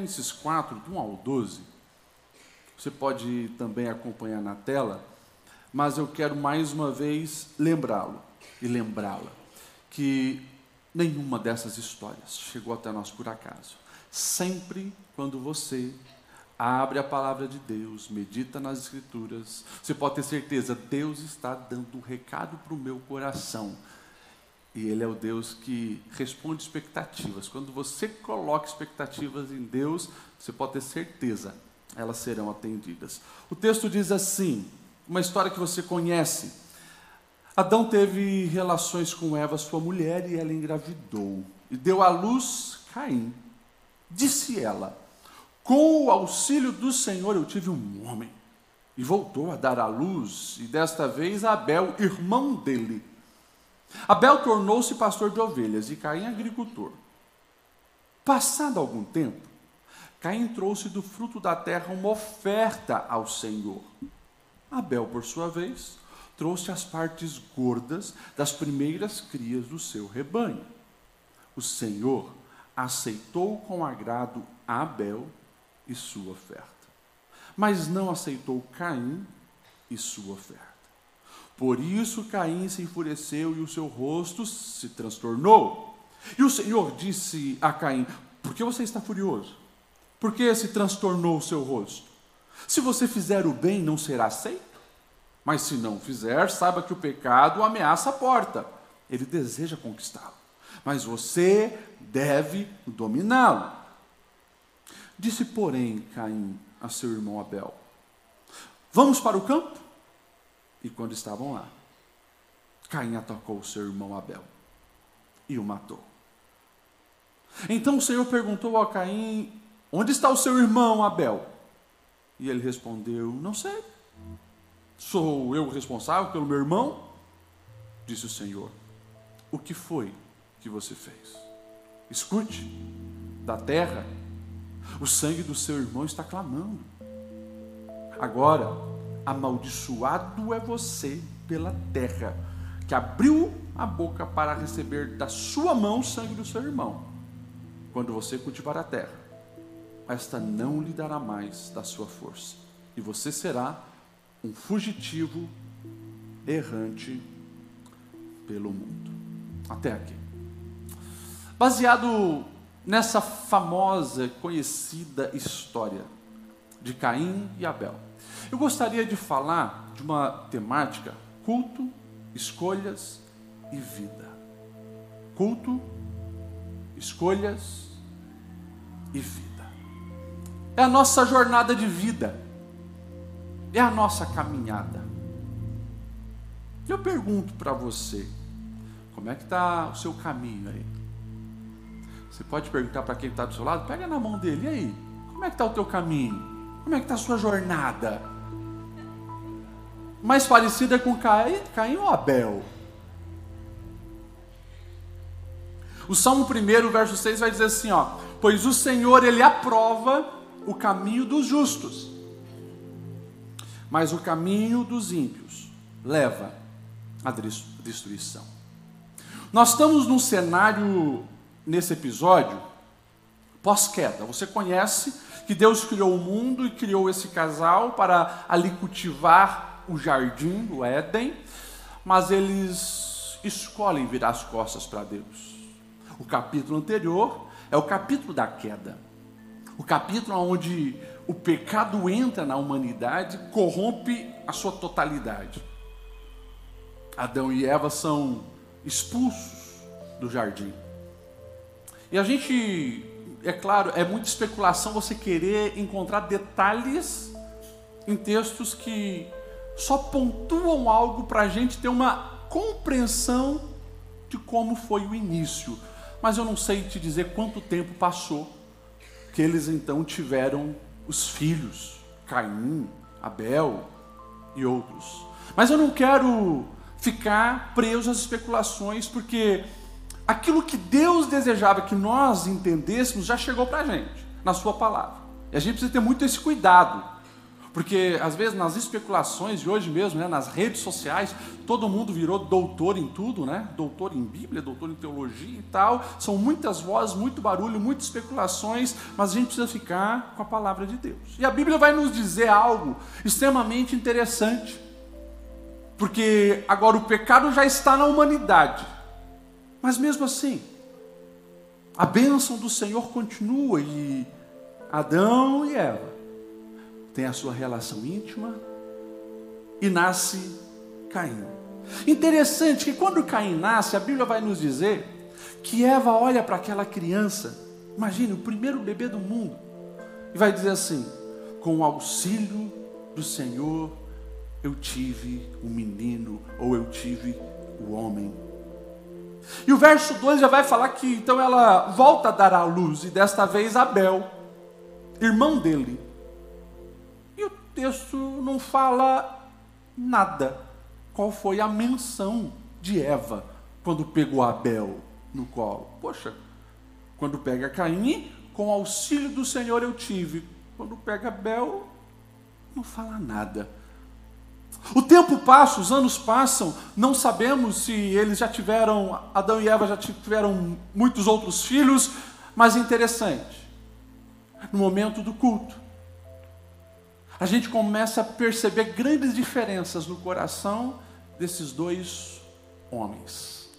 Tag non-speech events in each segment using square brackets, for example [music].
Gênesis 4, do 1 ao 12. Você pode também acompanhar na tela, mas eu quero mais uma vez lembrá-lo e lembrá-la que nenhuma dessas histórias chegou até nós por acaso. Sempre quando você abre a palavra de Deus, medita nas Escrituras, você pode ter certeza, Deus está dando um recado para o meu coração. E Ele é o Deus que responde expectativas. Quando você coloca expectativas em Deus, você pode ter certeza, elas serão atendidas. O texto diz assim: uma história que você conhece. Adão teve relações com Eva, sua mulher, e ela engravidou. E deu à luz Caim. Disse ela: Com o auxílio do Senhor eu tive um homem. E voltou a dar à luz, e desta vez Abel, irmão dele. Abel tornou-se pastor de ovelhas e Caim agricultor. Passado algum tempo, Caim trouxe do fruto da terra uma oferta ao Senhor. Abel, por sua vez, trouxe as partes gordas das primeiras crias do seu rebanho. O Senhor aceitou com agrado Abel e sua oferta, mas não aceitou Caim e sua oferta. Por isso Caim se enfureceu e o seu rosto se transtornou. E o Senhor disse a Caim: Por que você está furioso? Por que se transtornou o seu rosto? Se você fizer o bem, não será aceito? Mas se não fizer, saiba que o pecado ameaça a porta. Ele deseja conquistá-lo. Mas você deve dominá-lo. Disse, porém, Caim a seu irmão Abel: Vamos para o campo? E quando estavam lá, Caim atacou seu irmão Abel e o matou. Então o Senhor perguntou a Caim: Onde está o seu irmão Abel? E ele respondeu: Não sei. Sou eu responsável pelo meu irmão? Disse o Senhor: O que foi que você fez? Escute, da terra, o sangue do seu irmão está clamando. Agora, amaldiçoado é você pela terra, que abriu a boca para receber da sua mão o sangue do seu irmão. Quando você cultivar a terra, esta não lhe dará mais da sua força, e você será um fugitivo errante pelo mundo. Até aqui. Baseado nessa famosa, conhecida história de Caim e Abel. Eu gostaria de falar de uma temática: culto, escolhas e vida. Culto, escolhas e vida. É a nossa jornada de vida, é a nossa caminhada. Eu pergunto para você, como é que está o seu caminho aí? Você pode perguntar para quem está do seu lado, pega na mão dele, e aí? Como é que está o teu caminho? Como é que está a sua jornada? mais parecida com Caim, Caim ou Abel? O Salmo 1, verso 6 vai dizer assim, ó: "Pois o Senhor ele aprova o caminho dos justos, mas o caminho dos ímpios leva à destruição." Nós estamos num cenário nesse episódio pós-queda. Você conhece que Deus criou o mundo e criou esse casal para ali cultivar o jardim do Éden, mas eles escolhem virar as costas para Deus. O capítulo anterior é o capítulo da queda. O capítulo onde o pecado entra na humanidade, corrompe a sua totalidade. Adão e Eva são expulsos do jardim. E a gente, é claro, é muita especulação você querer encontrar detalhes em textos que só pontuam algo para a gente ter uma compreensão de como foi o início. Mas eu não sei te dizer quanto tempo passou que eles então tiveram os filhos, Caim, Abel e outros. Mas eu não quero ficar preso às especulações, porque aquilo que Deus desejava que nós entendêssemos já chegou para a gente, na Sua palavra. E a gente precisa ter muito esse cuidado Porque às vezes nas especulações de hoje mesmo, né, nas redes sociais, todo mundo virou doutor em tudo, né? Doutor em Bíblia, doutor em teologia e tal. São muitas vozes, muito barulho, muitas especulações, mas a gente precisa ficar com a palavra de Deus. E a Bíblia vai nos dizer algo extremamente interessante. Porque agora o pecado já está na humanidade. Mas mesmo assim, a bênção do Senhor continua e Adão e Eva têm a sua relação íntima e nasce Caim. Interessante que quando Caim nasce, a Bíblia vai nos dizer que Eva olha para aquela criança, imagine o primeiro bebê do mundo, e vai dizer assim: com o auxílio do Senhor eu tive o menino, ou eu tive o homem. E o verso 2 já vai falar que então ela volta a dar à luz, e desta vez Abel, irmão dele. E o texto não fala nada. Qual foi a menção de Eva quando pegou Abel no colo? Poxa, quando pega Caim, com auxílio do Senhor eu tive. Quando pega Abel, não fala nada. O tempo passa, os anos passam, não sabemos se eles já tiveram, Adão e Eva já tiveram muitos outros filhos, mas interessante, no momento do culto, a gente começa a perceber grandes diferenças no coração desses dois homens.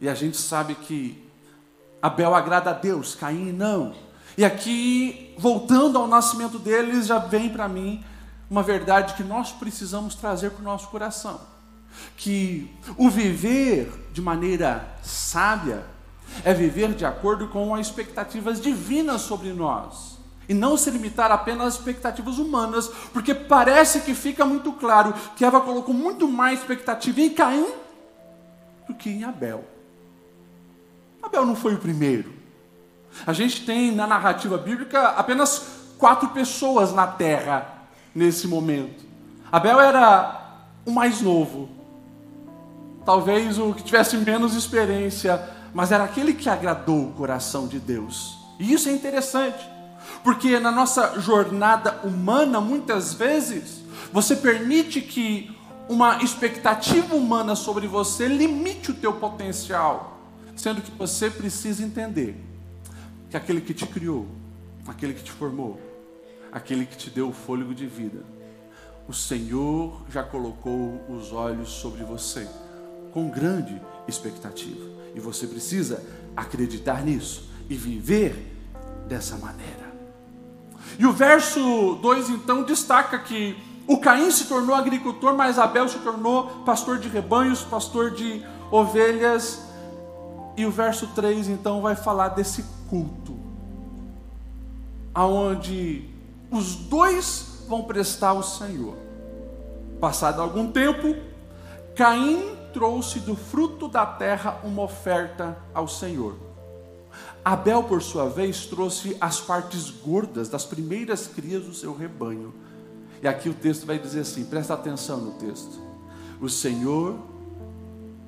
E a gente sabe que Abel agrada a Deus, Caim não. E aqui, voltando ao nascimento deles, já vem para mim uma verdade que nós precisamos trazer para o nosso coração. Que o viver de maneira sábia é viver de acordo com as expectativas divinas sobre nós. E não se limitar apenas às expectativas humanas, porque parece que fica muito claro que Eva colocou muito mais expectativa em Caim do que em Abel. Abel não foi o primeiro. A gente tem na narrativa bíblica apenas quatro pessoas na terra nesse momento. Abel era o mais novo, talvez o que tivesse menos experiência, mas era aquele que agradou o coração de Deus. E isso é interessante, porque na nossa jornada humana, muitas vezes, você permite que uma expectativa humana sobre você limite o teu potencial, sendo que você precisa entender que aquele que te criou, aquele que te formou, aquele que te deu o fôlego de vida. O Senhor já colocou os olhos sobre você com grande expectativa. E você precisa acreditar nisso e viver dessa maneira. E o verso 2 então destaca que o Caim se tornou agricultor, mas Abel se tornou pastor de rebanhos, pastor de ovelhas. E o verso 3 então vai falar desse culto, aonde os dois vão prestar ao Senhor. Passado algum tempo, Caim trouxe do fruto da terra uma oferta ao Senhor. Abel, por sua vez, trouxe as partes gordas das primeiras crias do seu rebanho. E aqui o texto vai dizer assim: presta atenção no texto. O Senhor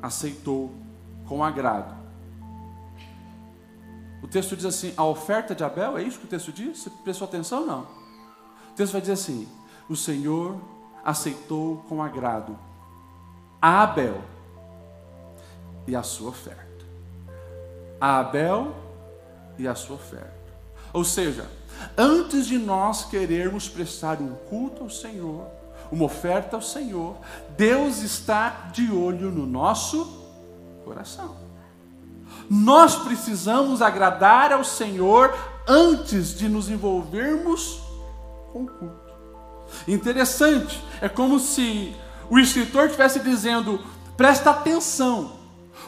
aceitou com agrado. O texto diz assim: a oferta de Abel, é isso que o texto diz? Você prestou atenção? Não. Texto vai dizer assim: o Senhor aceitou com agrado a Abel e a sua oferta. A Abel e a sua oferta. Ou seja, antes de nós querermos prestar um culto ao Senhor, uma oferta ao Senhor, Deus está de olho no nosso coração. Nós precisamos agradar ao Senhor antes de nos envolvermos com o culto. Interessante, é como se o escritor estivesse dizendo: presta atenção,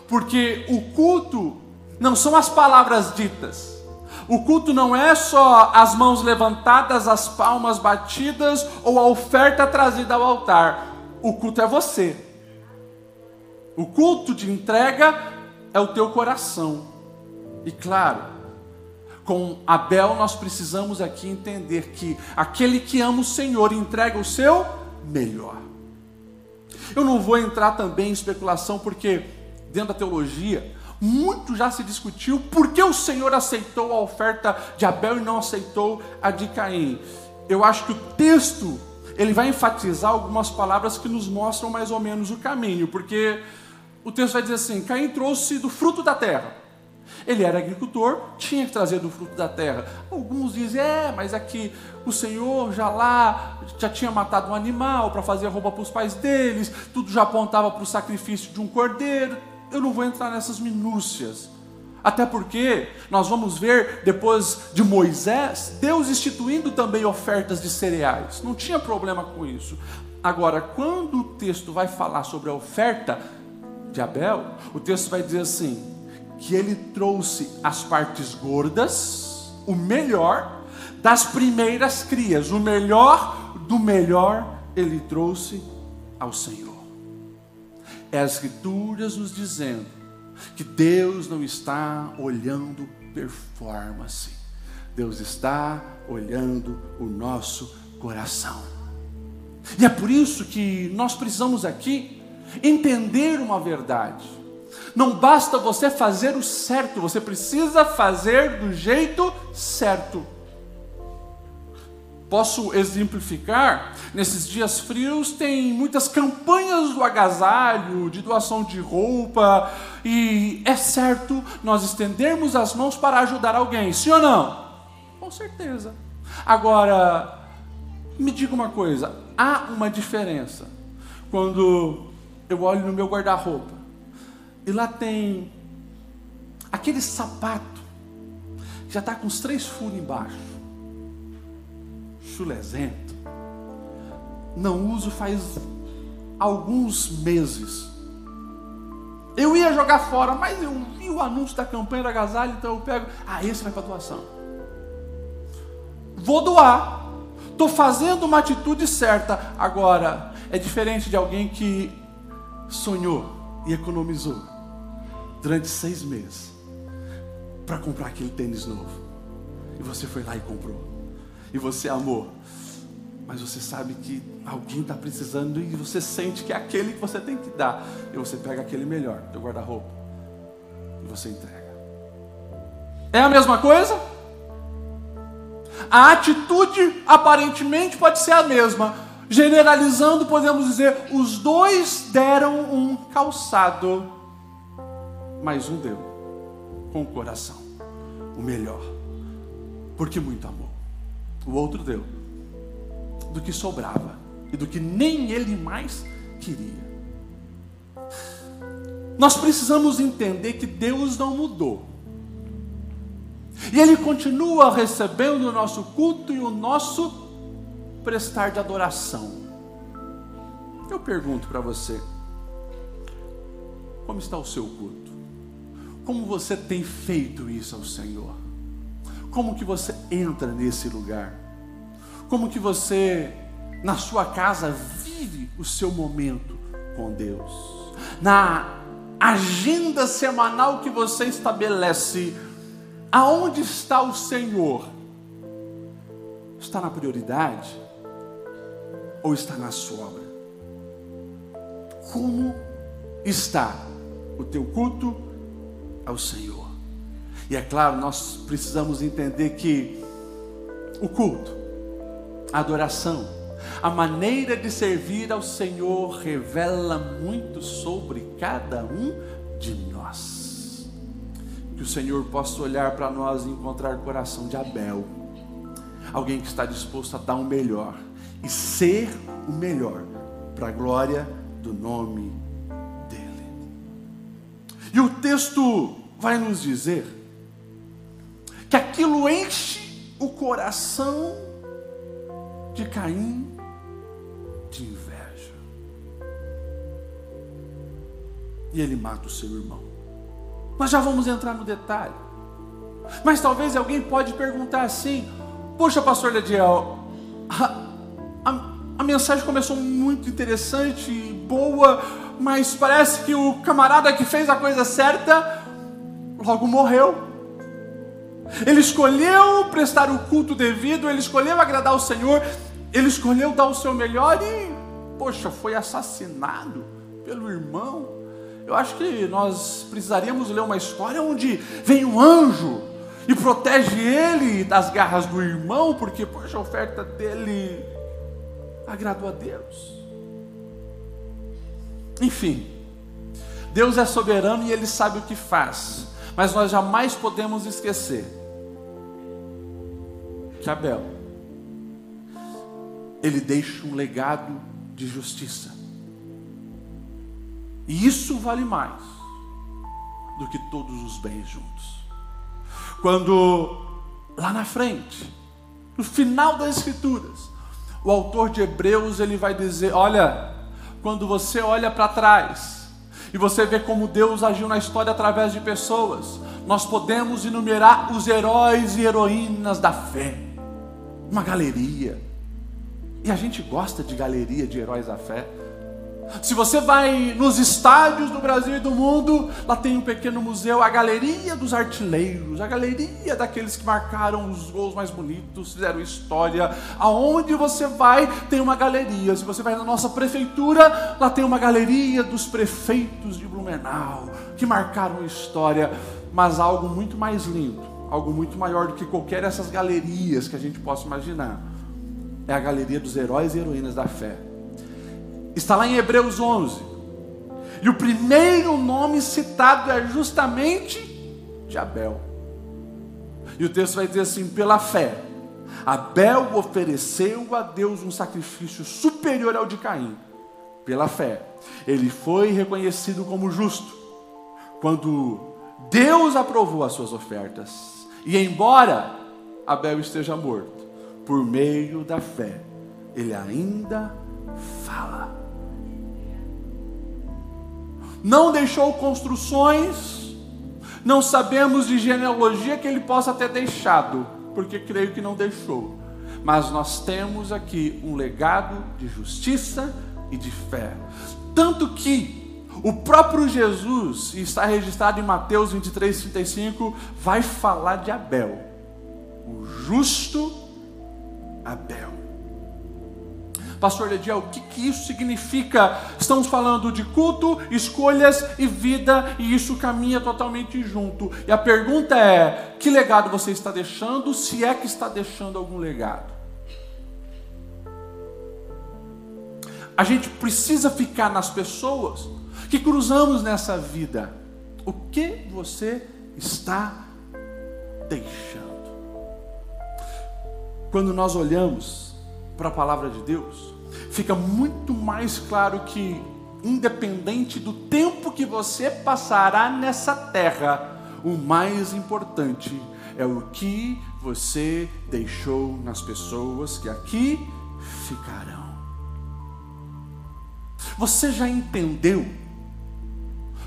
porque o culto não são as palavras ditas, o culto não é só as mãos levantadas, as palmas batidas ou a oferta trazida ao altar, o culto é você. O culto de entrega é o teu coração. E claro, com Abel, nós precisamos aqui entender que aquele que ama o Senhor entrega o seu melhor. Eu não vou entrar também em especulação, porque dentro da teologia, muito já se discutiu por que o Senhor aceitou a oferta de Abel e não aceitou a de Caim. eu acho que o texto ele vai enfatizar algumas palavras que nos mostram mais ou menos o caminho, porque o texto vai dizer assim: Caim trouxe do fruto da terra. Ele era agricultor, tinha que trazer do fruto da terra. Alguns dizem, é, mas aqui o Senhor já lá já tinha matado um animal para fazer roupa para os pais deles, tudo já apontava para o sacrifício de um cordeiro. Eu não vou entrar nessas minúcias. Até porque nós vamos ver depois de Moisés, Deus instituindo também ofertas de cereais. Não tinha problema com isso. Agora, quando o texto vai falar sobre a oferta de Abel, o texto vai dizer assim: que ele trouxe as partes gordas, o melhor das primeiras crias, o melhor do melhor ele trouxe ao Senhor. É as Escrituras nos dizendo que Deus não está olhando performance, Deus está olhando o nosso coração. E é por isso que nós precisamos aqui entender uma verdade. Não basta você fazer o certo, você precisa fazer do jeito certo. Posso exemplificar? Nesses dias frios tem muitas campanhas do agasalho, de doação de roupa, e é certo nós estendermos as mãos para ajudar alguém, sim ou não? Com certeza. Agora, me diga uma coisa: há uma diferença quando eu olho no meu guarda-roupa e lá tem aquele sapato que já está com os três furos embaixo chulezento. Não uso faz alguns meses. Eu ia jogar fora, mas eu vi o anúncio da campanha da agasalho, então eu pego. Ah, esse vai para doação. Vou doar. Estou fazendo uma atitude certa. Agora, é diferente de alguém que sonhou e economizou durante seis meses para comprar aquele tênis novo. E você foi lá e comprou e você amou, mas você sabe que alguém está precisando e você sente que é aquele que você tem que dar, e você pega aquele melhor, teu guarda-roupa, e você entrega. É a mesma coisa? A atitude aparentemente pode ser a mesma. Generalizando, podemos dizer: os dois deram um calçado, mas um deu com o coração, o melhor, porque muito amor o outro deu, do que sobrava e do que nem ele mais queria. Nós precisamos entender que Deus não mudou. E Ele continua recebendo o nosso culto e o nosso prestar de adoração. Eu pergunto para você: como está o seu culto? Como você tem feito isso ao Senhor? Como que você entra nesse lugar? Como que você na sua casa vive o seu momento com Deus? Na agenda semanal que você estabelece, aonde está o Senhor? Está na prioridade ou está na sobra? Como está o teu culto ao Senhor? E é claro, nós precisamos entender que o culto, a adoração, a maneira de servir ao Senhor revela muito sobre cada um de nós. Que o Senhor possa olhar para nós e encontrar o coração de Abel, alguém que está disposto a dar o melhor e ser o melhor para a glória do nome dEle. E o texto vai nos dizer que aquilo enche o coração de Caim de inveja. E ele mata o seu irmão. Nós já vamos entrar no detalhe. Mas talvez alguém pode perguntar assim: Poxa, pastor Lediel, a, a, a mensagem começou muito interessante, boa, mas parece que o camarada que fez a coisa certa logo morreu. Ele escolheu prestar o culto devido, ele escolheu agradar o Senhor, ele escolheu dar o seu melhor e, poxa, foi assassinado pelo irmão. Eu acho que nós precisaríamos ler uma história onde vem um anjo e protege ele das garras do irmão, porque poxa, a oferta dele agradou a Deus. Enfim, Deus é soberano e ele sabe o que faz, mas nós jamais podemos esquecer que Abel ele deixa um legado de justiça. E isso vale mais do que todos os bens juntos. Quando lá na frente, no final das escrituras, o autor de Hebreus ele vai dizer: "Olha, quando você olha para trás e você vê como Deus agiu na história através de pessoas, nós podemos enumerar os heróis e heroínas da fé. Uma galeria. E a gente gosta de galeria de heróis da fé. Se você vai nos estádios do Brasil e do mundo, lá tem um pequeno museu, a galeria dos artilheiros, a galeria daqueles que marcaram os gols mais bonitos, fizeram história. Aonde você vai, tem uma galeria. Se você vai na nossa prefeitura, lá tem uma galeria dos prefeitos de Blumenau, que marcaram história. Mas algo muito mais lindo, algo muito maior do que qualquer dessas galerias que a gente possa imaginar, é a galeria dos heróis e heroínas da fé Está lá em Hebreus 11. E o primeiro nome citado é justamente de Abel. E o texto vai dizer assim: pela fé, Abel ofereceu a Deus um sacrifício superior ao de Caim. Pela fé, ele foi reconhecido como justo quando Deus aprovou as suas ofertas. E embora Abel esteja morto, por meio da fé, ele ainda fala não deixou construções, não sabemos de genealogia que ele possa ter deixado, porque creio que não deixou. Mas nós temos aqui um legado de justiça e de fé. Tanto que o próprio Jesus, e está registrado em Mateus 23, 35, vai falar de Abel, o justo Abel. Pastor Lediel, o que, que isso significa? Estamos falando de culto, escolhas e vida, e isso caminha totalmente junto. E a pergunta é: que legado você está deixando, se é que está deixando algum legado? A gente precisa ficar nas pessoas que cruzamos nessa vida. O que você está deixando? Quando nós olhamos para a palavra de Deus, fica muito mais claro que, independente do tempo que você passará nessa terra, o mais importante é o que você deixou nas pessoas que aqui ficarão. Você já entendeu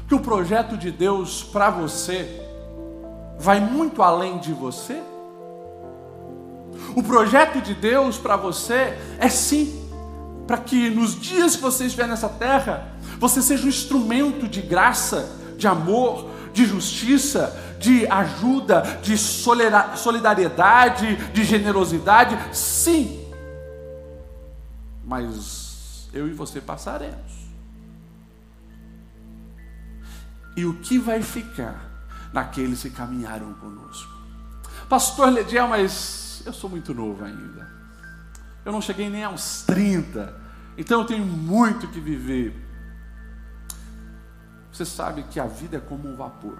que o projeto de Deus para você vai muito além de você? O projeto de Deus para você é sim, para que nos dias que você estiver nessa terra, você seja um instrumento de graça, de amor, de justiça, de ajuda, de solidariedade, de generosidade, sim. Mas eu e você passaremos. E o que vai ficar naqueles que caminharam conosco? Pastor Lediel, mas eu sou muito novo ainda. Eu não cheguei nem aos 30. Então eu tenho muito que viver. Você sabe que a vida é como um vapor.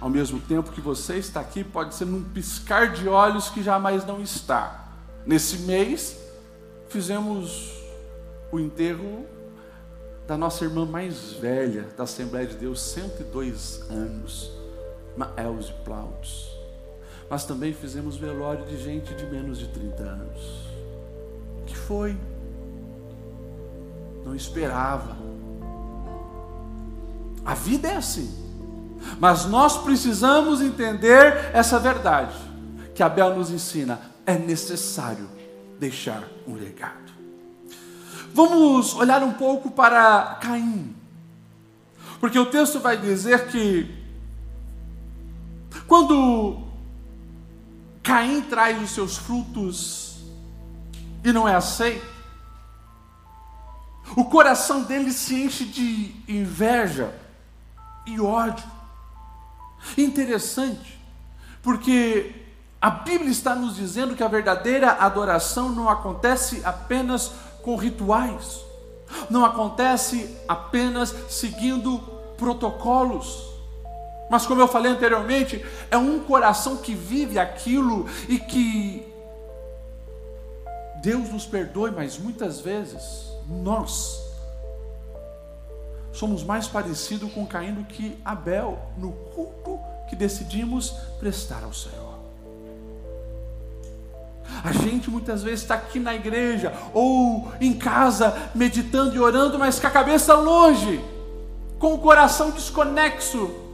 Ao mesmo tempo que você está aqui, pode ser num piscar de olhos que jamais não está. Nesse mês, fizemos o enterro da nossa irmã mais velha da Assembleia de Deus, 102 anos, Maelze Plautos mas também fizemos velório de gente de menos de 30 anos. Que foi? Não esperava. A vida é assim. Mas nós precisamos entender essa verdade que Abel nos ensina. É necessário deixar um legado. Vamos olhar um pouco para Caim. Porque o texto vai dizer que quando Caim traz os seus frutos e não é aceito. O coração dele se enche de inveja e ódio. Interessante, Porque a Bíblia está nos dizendo que a verdadeira adoração não acontece apenas com rituais, não acontece apenas seguindo protocolos. Mas, como eu falei anteriormente, é um coração que vive aquilo e que Deus nos perdoe, mas muitas vezes nós somos mais parecidos com Caim do que Abel no culto que decidimos prestar ao Senhor. A gente muitas vezes está aqui na igreja ou em casa meditando e orando, mas com a cabeça longe, com o coração desconexo.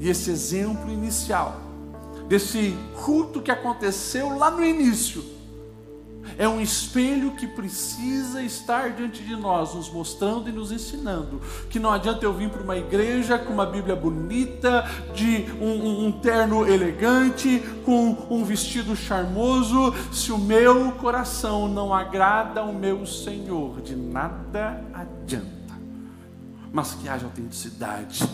E esse exemplo inicial desse culto que aconteceu lá no início, é um espelho que precisa estar diante de nós, nos mostrando e nos ensinando que não adianta eu vir para uma igreja com uma Bíblia bonita, de um, um, terno elegante, com um vestido charmoso, se o meu coração não agrada ao meu Senhor, de nada adianta. Mas que haja autenticidade,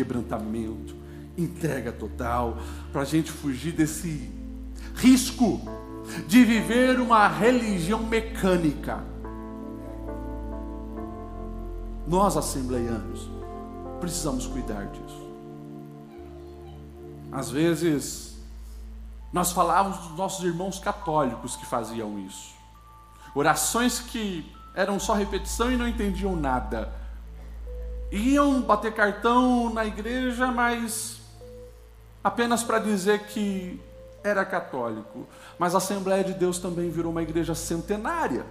quebrantamento, entrega total, para a gente fugir desse risco de viver uma religião mecânica. Nós, assembleianos, precisamos cuidar disso. Às vezes, nós falávamos dos nossos irmãos católicos que faziam isso. Orações que eram só repetição e não entendiam nada. Iam bater cartão na igreja, mas apenas para dizer que era católico. Mas a Assembleia de Deus também virou uma igreja centenária.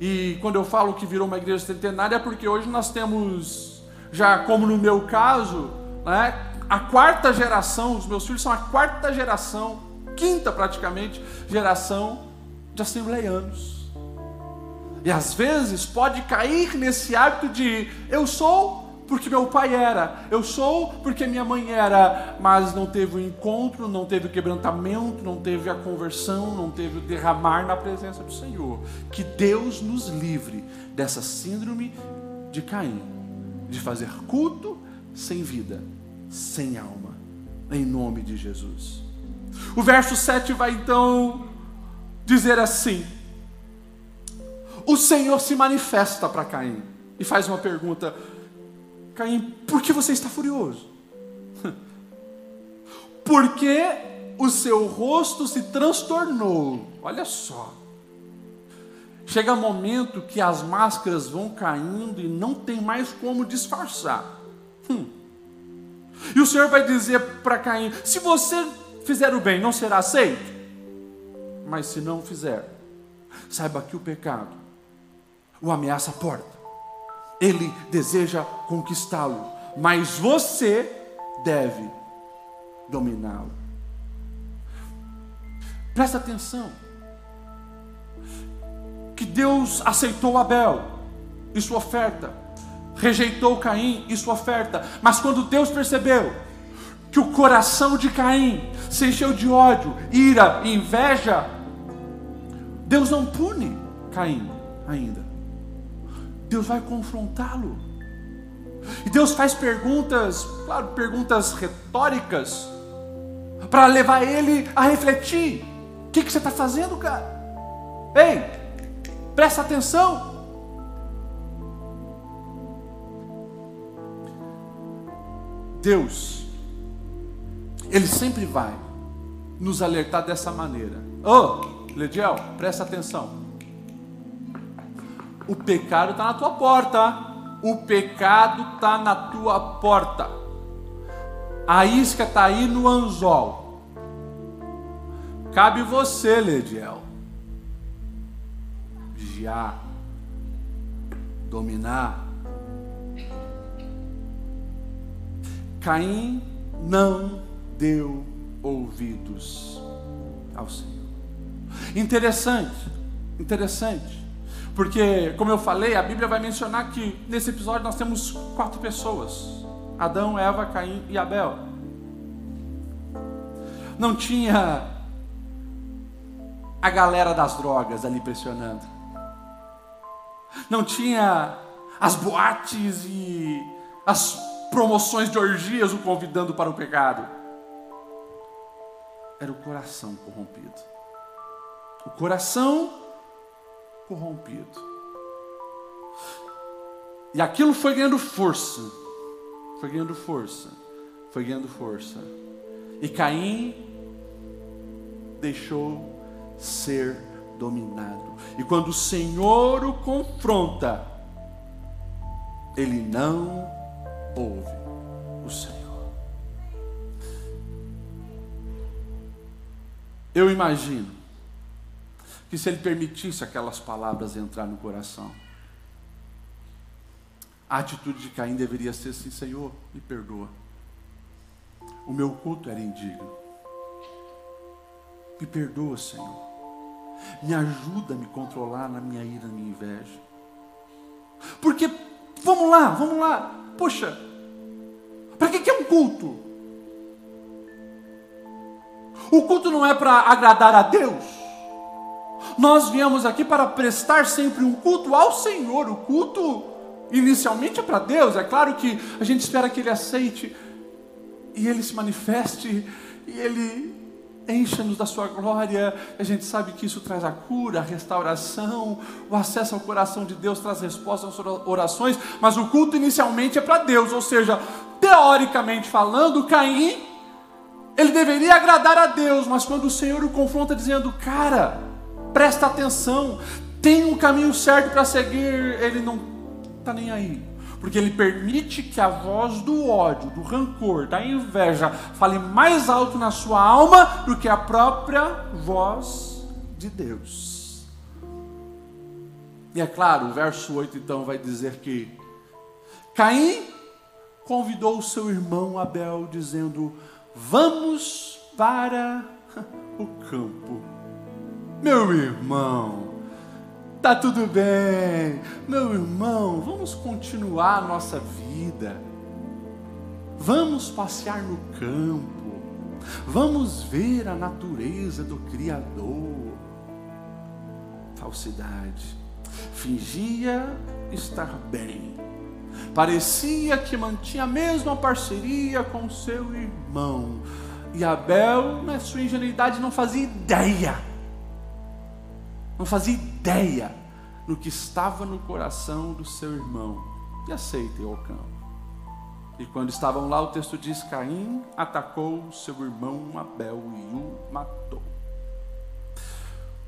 E quando eu falo que virou uma igreja centenária é porque hoje nós temos, já como no meu caso, né, a quarta geração, os meus filhos são a quarta geração, quinta praticamente, geração de assembleianos. E às vezes pode cair nesse hábito de eu sou porque meu pai era, eu sou porque minha mãe era, mas não teve o encontro, não teve o quebrantamento, não teve a conversão, não teve o derramar na presença do Senhor. Que Deus nos livre dessa síndrome de Caim, de fazer culto sem vida, sem alma, em nome de Jesus. O verso 7 vai então dizer assim: O Senhor se manifesta para Caim e faz uma pergunta Caim, por que você está furioso? [laughs] Porque o seu rosto se transtornou. Olha só. Chega um momento que as máscaras vão caindo e não tem mais como disfarçar. Hum. E o Senhor vai dizer para Caim: se você fizer o bem, não será aceito. Mas se não fizer, saiba que o pecado o ameaça a porta ele deseja conquistá-lo, mas você deve dominá-lo. Presta atenção. Que Deus aceitou Abel e sua oferta, rejeitou Caim e sua oferta, mas quando Deus percebeu que o coração de Caim se encheu de ódio, ira e inveja, Deus não pune Caim ainda. Deus vai confrontá-lo. E Deus faz perguntas, claro, perguntas retóricas, para levar ele a refletir: o que, que você está fazendo, cara? Ei, presta atenção. Deus, Ele sempre vai nos alertar dessa maneira. Oh, Lediel, presta atenção. O pecado está na tua porta. O pecado está na tua porta. A isca está aí no anzol. Cabe você, Lediel. Vigiar. Dominar. Caim não deu ouvidos ao Senhor. Interessante, interessante. Porque, como eu falei, a Bíblia vai mencionar que nesse episódio nós temos quatro pessoas: Adão, Eva, Caim e Abel. Não tinha a galera das drogas ali pressionando. Não tinha as boates e as promoções de orgias o convidando para o pecado. Era o coração corrompido. O coração corrompido. E aquilo foi ganhando força. Foi ganhando força. Foi ganhando força. E Caim deixou ser dominado. E quando o Senhor o confronta, ele não ouve o Senhor. Eu imagino que se ele permitisse aquelas palavras entrar no coração, a atitude de Caim deveria ser assim: Senhor, me perdoa. O meu culto era indigno. Me perdoa, Senhor. Me ajuda a me controlar na minha ira, na minha inveja. Porque, vamos lá, vamos lá. Poxa, para que, que é um culto? O culto não é para agradar a Deus. Nós viemos aqui para prestar sempre um culto ao Senhor. O culto inicialmente é para Deus. É claro que a gente espera que Ele aceite e Ele se manifeste e Ele encha-nos da sua glória. A gente sabe que isso traz a cura, a restauração, o acesso ao coração de Deus traz resposta às orações, mas o culto inicialmente é para Deus, ou seja, teoricamente falando, Caim, ele deveria agradar a Deus, mas quando o Senhor o confronta dizendo, cara, presta atenção, tem um caminho certo para seguir, ele não está nem aí porque ele permite que a voz do ódio, do rancor, da inveja fale mais alto na sua alma do que a própria voz de Deus. E é claro, o verso 8 então vai dizer que Caim convidou o seu irmão Abel, dizendo: Vamos para o campo. Meu irmão, Tá tudo bem, meu irmão, vamos continuar a nossa vida. Vamos passear no campo. Vamos ver a natureza do Criador. Falsidade. Fingia estar bem. Parecia que mantinha a mesma parceria com seu irmão. E Abel, na sua ingenuidade, não fazia ideia não fazia ideia no que estava no coração do seu irmão e aceita o campo. E quando estavam lá, o texto diz: Caim atacou seu irmão Abel e o matou.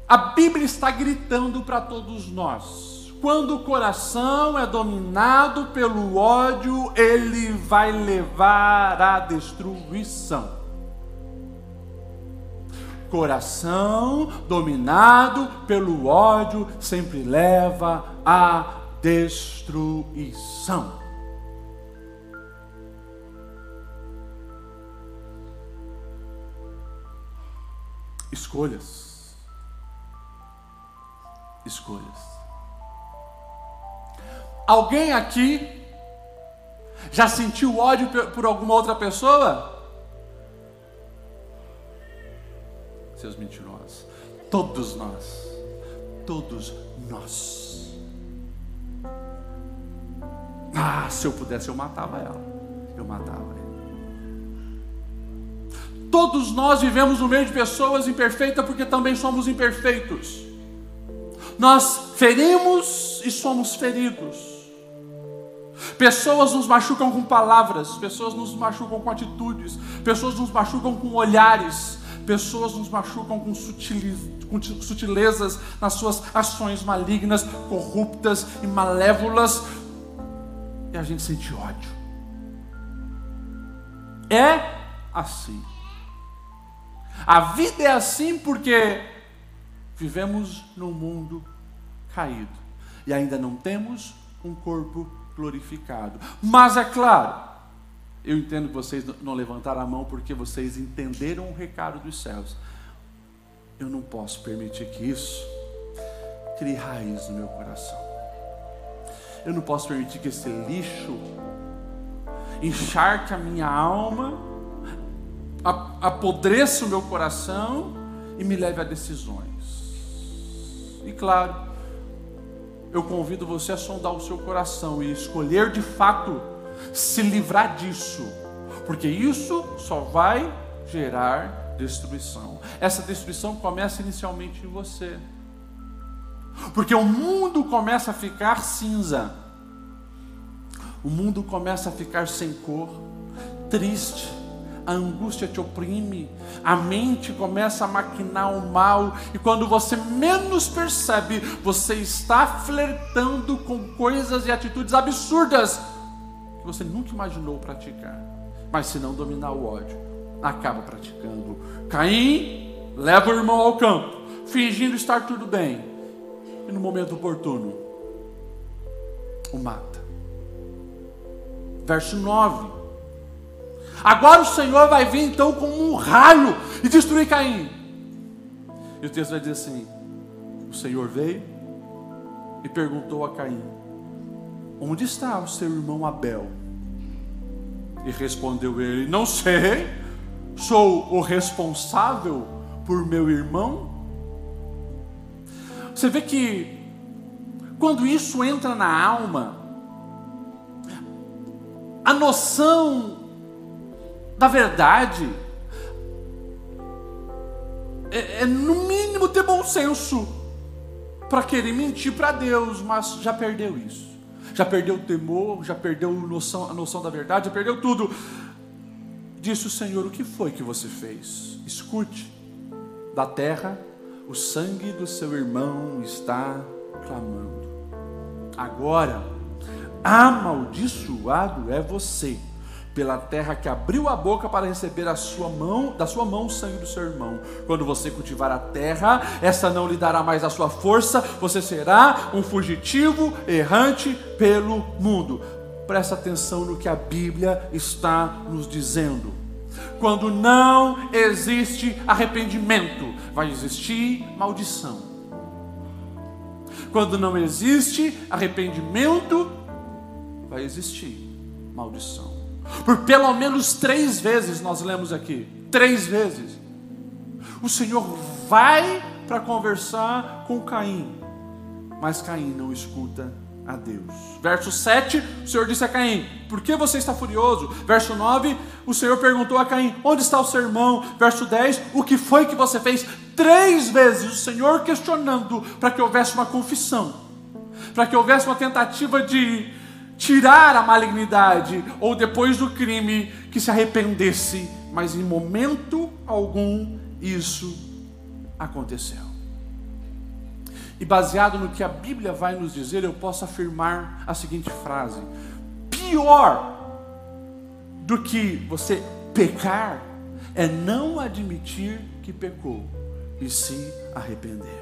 A Bíblia está gritando para todos nós: quando o coração é dominado pelo ódio, ele vai levar à destruição coração dominado pelo ódio sempre leva à destruição. Escolhas. Escolhas. Alguém aqui já sentiu ódio por alguma outra pessoa? Seus mentirosos. Todos nós. Todos nós. Ah, se eu pudesse, eu matava ela. Eu matava ele. Todos nós vivemos no meio de pessoas imperfeitas porque também somos imperfeitos. Nós ferimos e somos feridos. Pessoas nos machucam com palavras, pessoas nos machucam com atitudes, pessoas nos machucam com olhares, Pessoas nos machucam com, sutilezas nas suas ações malignas, corruptas e malévolas, e a gente sente ódio. É assim. A vida é assim porque vivemos num mundo caído e ainda não temos um corpo glorificado. Mas é claro, eu entendo que vocês não levantaram a mão porque vocês entenderam o recado dos céus. Eu não posso permitir que isso crie raiz no meu coração. Eu não posso permitir que esse lixo encharque a minha alma, apodreça o meu coração e me leve a decisões. E claro, eu convido você a sondar o seu coração e escolher de fato se livrar disso, porque isso só vai gerar destruição. Essa destruição começa inicialmente em você. Porque o mundo começa a ficar cinza. O mundo começa a ficar sem cor, triste. A angústia te oprime, a mente começa a maquinar o mal, e quando você menos percebe, você está flertando com coisas e atitudes absurdas você nunca imaginou praticar. Mas se não dominar o ódio, acaba praticando. Caim leva o irmão ao campo, fingindo estar tudo bem, e no momento oportuno, o mata. Verso 9. Agora o Senhor vai vir então com um raio e destruir Caim. E o texto vai dizer assim: O Senhor veio e perguntou a Caim: Onde está o seu irmão Abel? E respondeu ele: Não sei, sou o responsável por meu irmão. Você vê que quando isso entra na alma, a noção da verdade é, é no mínimo ter bom senso para querer mentir para Deus, mas já perdeu isso. Já perdeu o temor, já perdeu a noção, a noção da verdade, já perdeu tudo. Disse o Senhor: O que foi que você fez? Escute, da terra o sangue do seu irmão está clamando. Agora, amaldiçoado é você pela terra que abriu a boca para receber a sua mão, da sua mão o sangue do seu irmão. Quando você cultivar a terra, essa não lhe dará mais a sua força, você será um fugitivo errante pelo mundo. Presta atenção no que a Bíblia está nos dizendo. Quando não existe arrependimento, vai existir maldição. Quando não existe arrependimento, vai existir maldição. Por pelo menos três vezes nós lemos aqui. Três vezes. O Senhor vai para conversar com Caim. Mas Caim não escuta a Deus. Verso 7, o Senhor disse a Caim: Por que você está furioso? Verso 9, o Senhor perguntou a Caim: Onde está o seu irmão? Verso 10, o que foi que você fez? Três vezes o Senhor questionando para que houvesse uma confissão, para que houvesse uma tentativa de tirar a malignidade, ou depois do crime, que se arrependesse, mas em momento algum isso aconteceu. E baseado no que a Bíblia vai nos dizer, eu posso afirmar a seguinte frase: pior do que você pecar é não admitir que pecou e se arrepender.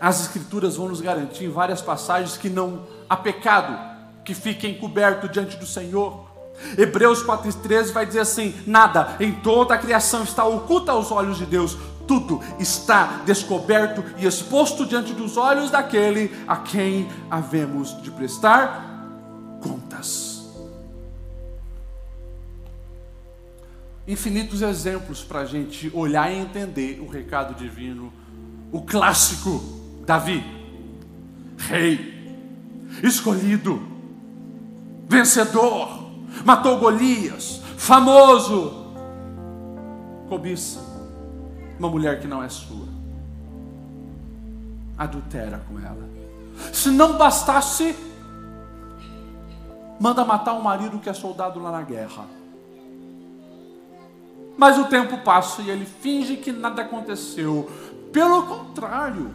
As Escrituras vão nos garantir em várias passagens que não há pecado que fique encoberto diante do Senhor. Hebreus 4,13 vai dizer assim: nada em toda a criação está oculta aos olhos de Deus, tudo está descoberto e exposto diante dos olhos daquele a quem havemos de prestar contas. Infinitos exemplos para a gente olhar e entender o recado divino, o clássico Davi, rei escolhido, vencedor, matou Golias, famoso, cobiça uma mulher que não é sua, adultera com ela. Se não bastasse, manda matar um marido que é soldado lá na guerra. Mas o tempo passa e ele finge que nada aconteceu. Pelo contrário,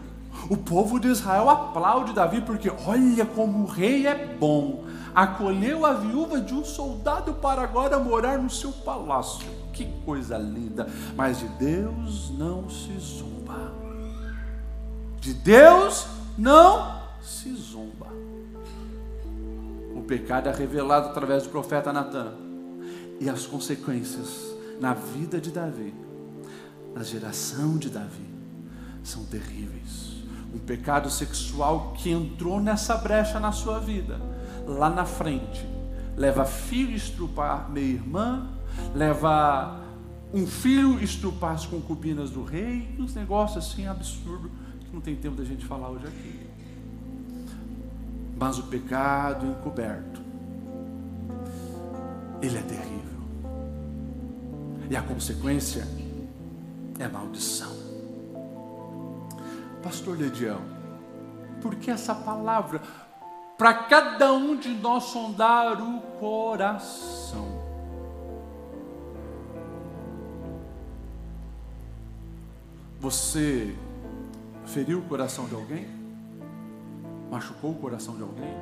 o povo de Israel aplaude Davi porque olha como o rei é bom. Acolheu a viúva de um soldado para agora morar no seu palácio. Que coisa linda! Mas de Deus não se zomba. De Deus não se zomba. O pecado é revelado através do profeta Natan. E as consequências na vida de Davi, na geração de Davi, são terríveis um pecado sexual que entrou nessa brecha na sua vida, lá na frente, leva filho estrupar minha irmã, leva um filho estrupar as concubinas do rei, uns negócios assim absurdos que não tem tempo da gente falar hoje aqui. Mas o pecado encoberto ele é terrível. E a consequência é maldição. Pastor Ledião, por que essa palavra? Para cada um de nós sondar o coração. Você feriu o coração de alguém? Machucou o coração de alguém?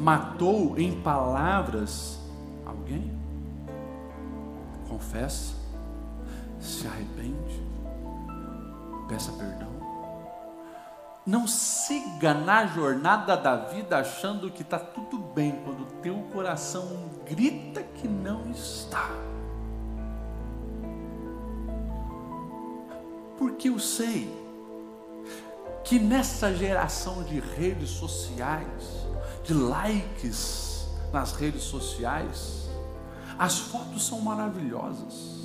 Matou em palavras alguém? Confessa, se arrepende, peça perdão. Não siga na jornada da vida achando que está tudo bem, quando o teu coração grita que não está. Porque eu sei que nessa geração de redes sociais, de likes nas redes sociais, as fotos são maravilhosas.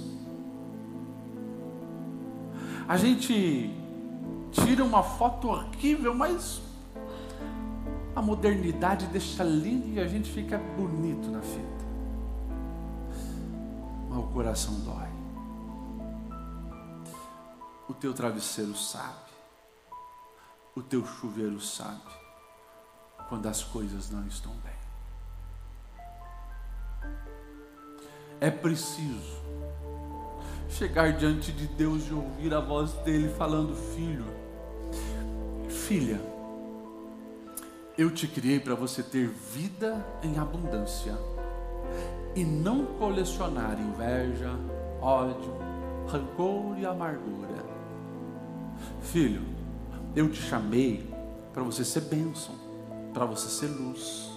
A gente tira uma foto horrível, mas a modernidade deixa lindo e a gente fica bonito na fita. Mas o coração dói. O teu travesseiro sabe. O teu chuveiro sabe quando as coisas não estão bem. É preciso chegar diante de Deus e ouvir a voz dele falando: Filho, filha, eu te criei para você ter vida em abundância e não colecionar inveja, ódio, rancor e amargura. Filho, eu te chamei para você ser bênção, para você ser luz,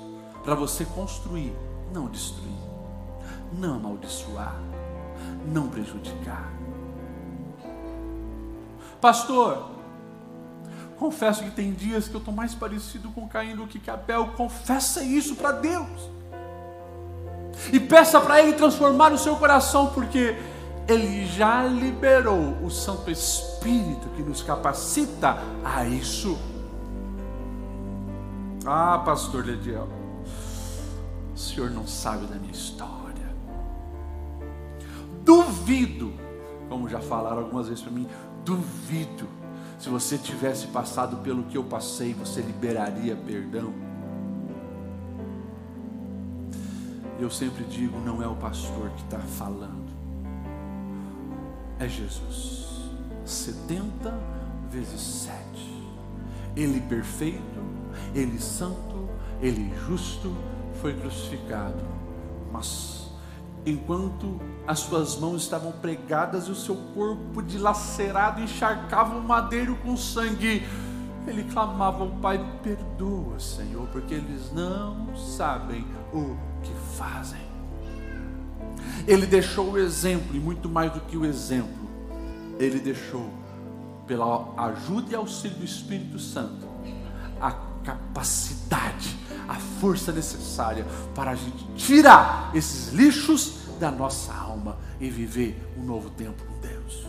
para você construir, não destruir, não amaldiçoar, não prejudicar. Pastor, confesso que tem dias que eu estou mais parecido com Caim do que Abel. Confessa isso para Deus. E peça para Ele transformar o seu coração, porque ele já liberou o Santo Espírito que nos capacita a isso. Ah, pastor Lediel, o senhor não sabe da minha história. Duvido, como já falaram algumas vezes para mim, duvido, se você tivesse passado pelo que eu passei, você liberaria perdão. Eu sempre digo, não é o pastor que está falando é Jesus. 70 vezes 7. Ele perfeito, ele santo, ele justo, foi crucificado. Mas enquanto as suas mãos estavam pregadas e o seu corpo dilacerado encharcava o madeiro com sangue, ele clamava ao Pai: Perdoa, Senhor, porque eles não sabem o que fazem. Ele deixou o exemplo, e muito mais do que o exemplo, ele deixou, pela ajuda e auxílio do Espírito Santo, a capacidade, a força necessária para a gente tirar esses lixos da nossa alma e viver um novo tempo com Deus.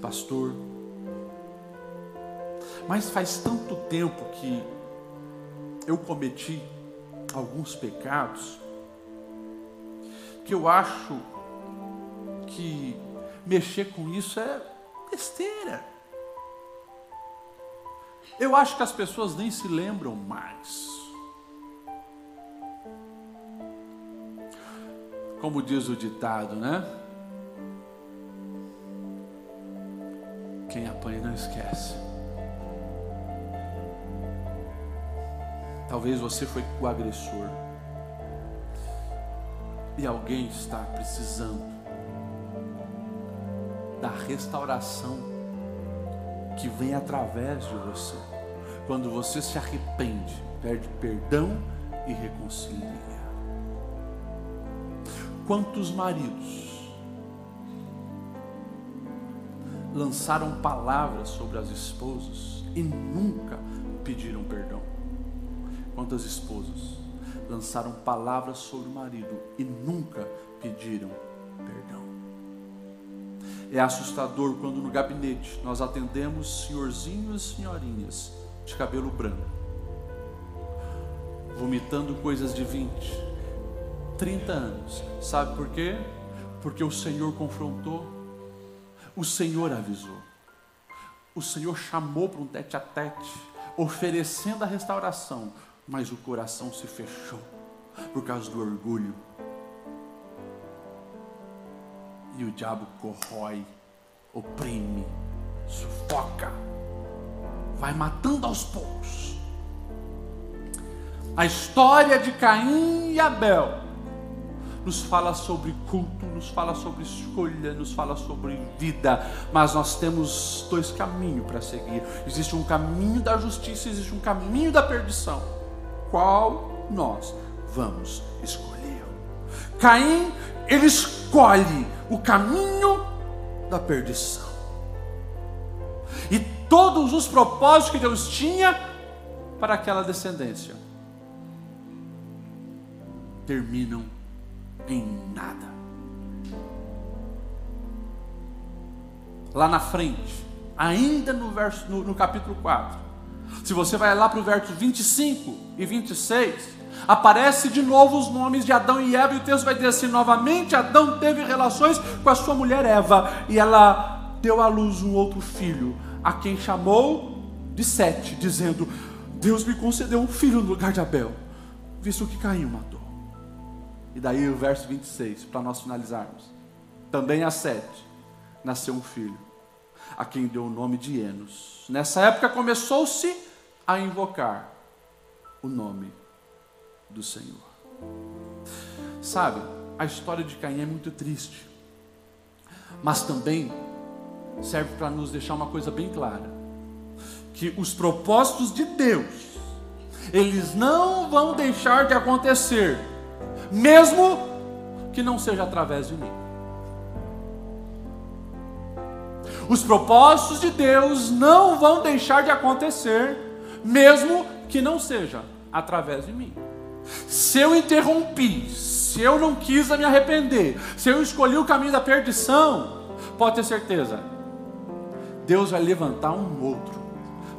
Pastor, mas faz tanto tempo que eu cometi alguns pecados que eu acho que mexer com isso é besteira. Eu acho que as pessoas nem se lembram mais. Como diz o ditado, né? Quem apanha não esquece. Talvez você foi o agressor e alguém está precisando da restauração que vem através de você. Quando você se arrepende, pede perdão e reconcilia. Quantos maridos lançaram palavras sobre as esposas e nunca pediram perdão? Quantas esposas lançaram palavras sobre o marido e nunca pediram perdão. É assustador quando no gabinete nós atendemos senhorzinhos e senhorinhas de cabelo branco. vomitando coisas de 20, 30 anos. Sabe por quê? Porque o Senhor confrontou, o Senhor avisou, o Senhor chamou para um tete a tete, oferecendo a restauração, mas o coração se fechou por causa do orgulho. E o diabo corrói, oprime, sufoca, vai matando aos poucos. A história de Caim e Abel nos fala sobre culto, nos fala sobre escolha, nos fala sobre vida, mas nós temos dois caminhos para seguir. Existe um caminho da justiça, existe um caminho da perdição. Qual nós vamos escolher? Caim, ele escolhe o caminho da perdição. E todos os propósitos que Deus tinha para aquela descendência terminam em nada. Lá na frente, ainda no, verso, no, no capítulo 4, se você vai lá para o verso 25 e 26, aparece de novo os nomes de Adão e Eva, e o texto vai dizer assim: novamente Adão teve relações com a sua mulher Eva, e ela deu à luz um outro filho, a quem chamou de Sete, dizendo: Deus me concedeu um filho no lugar de Abel, visto que Caim matou. E daí o verso 26, para nós finalizarmos. Também a Sete nasceu um filho, a quem deu o nome de Enos. Nessa época começou-se a invocar o nome do Senhor. Sabe, a história de Caim é muito triste, mas também serve para nos deixar uma coisa bem clara: que os propósitos de Deus, eles não vão deixar de acontecer, mesmo que não seja através de mim. Os propósitos de Deus não vão deixar de acontecer, mesmo que não seja através de mim. Se eu interrompi, se eu não quis me arrepender, se eu escolhi o caminho da perdição, pode ter certeza, Deus vai levantar um outro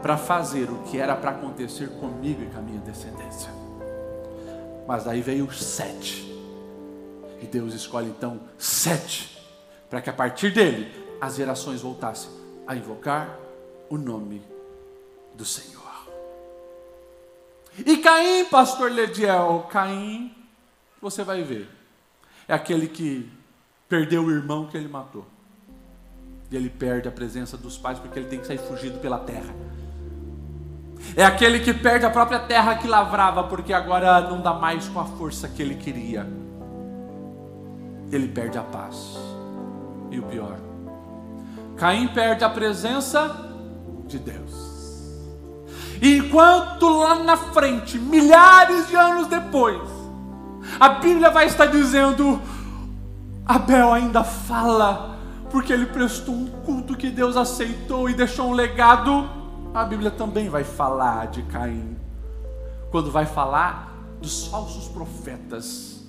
para fazer o que era para acontecer comigo e com a minha descendência. Mas daí veio o sete. E Deus escolhe então sete, para que a partir dele as gerações voltassem a invocar o nome do Senhor. E Caim, pastor Lediel, Caim, você vai ver, é aquele que perdeu o irmão que ele matou. E ele perde a presença dos pais porque ele tem que sair fugido pela terra. É aquele que perde a própria terra que lavrava porque agora não dá mais com a força que ele queria. Ele perde a paz. E o pior, Caim perde a presença de Deus. E enquanto lá na frente, milhares de anos depois, a Bíblia vai estar dizendo: Abel ainda fala, porque ele prestou um culto que Deus aceitou e deixou um legado. A Bíblia também vai falar de Caim, quando vai falar dos falsos profetas.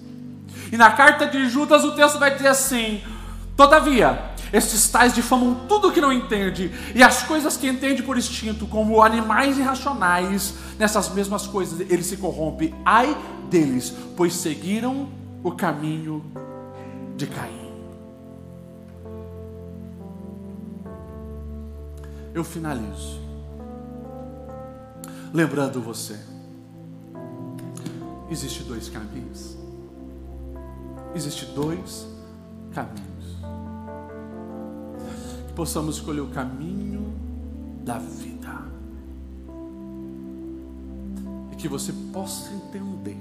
E na carta de Judas o texto vai dizer assim: Todavia, estes tais difamam tudo que não entende, e as coisas que entende por instinto, como animais irracionais, nessas mesmas coisas ele se corrompe. Ai deles, pois seguiram o caminho de Caim. Eu finalizo. Lembrando você, existe dois caminhos. Existe dois caminhos possamos escolher o caminho da vida. E que você possa entender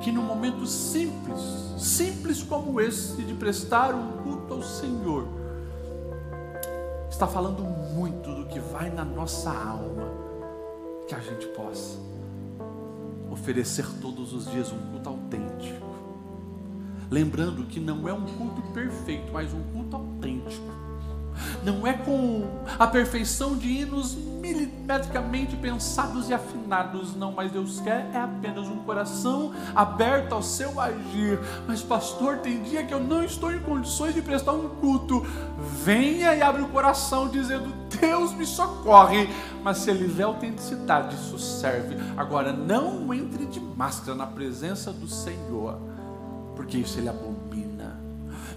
que no momento simples, simples como esse de prestar um culto ao Senhor, está falando muito do que vai na nossa alma, que a gente possa oferecer todos os dias um culto autêntico. Lembrando que não é um culto perfeito, mas um culto autêntico não é com a perfeição de hinos milimetricamente pensados e afinados, não, mas Deus quer é apenas um coração aberto ao seu agir. Mas, pastor, tem dia que eu não estou em condições de prestar um culto. Venha e abre o coração dizendo: Deus me socorre. Mas se ele vê autenticidade, isso serve. Agora, não entre de máscara na presença do Senhor, porque isso ele abomina.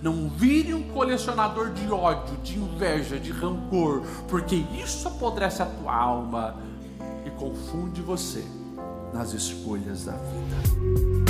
Não vire um colecionador de ódio, de inveja, de rancor, porque isso apodrece a tua alma e confunde você nas escolhas da vida.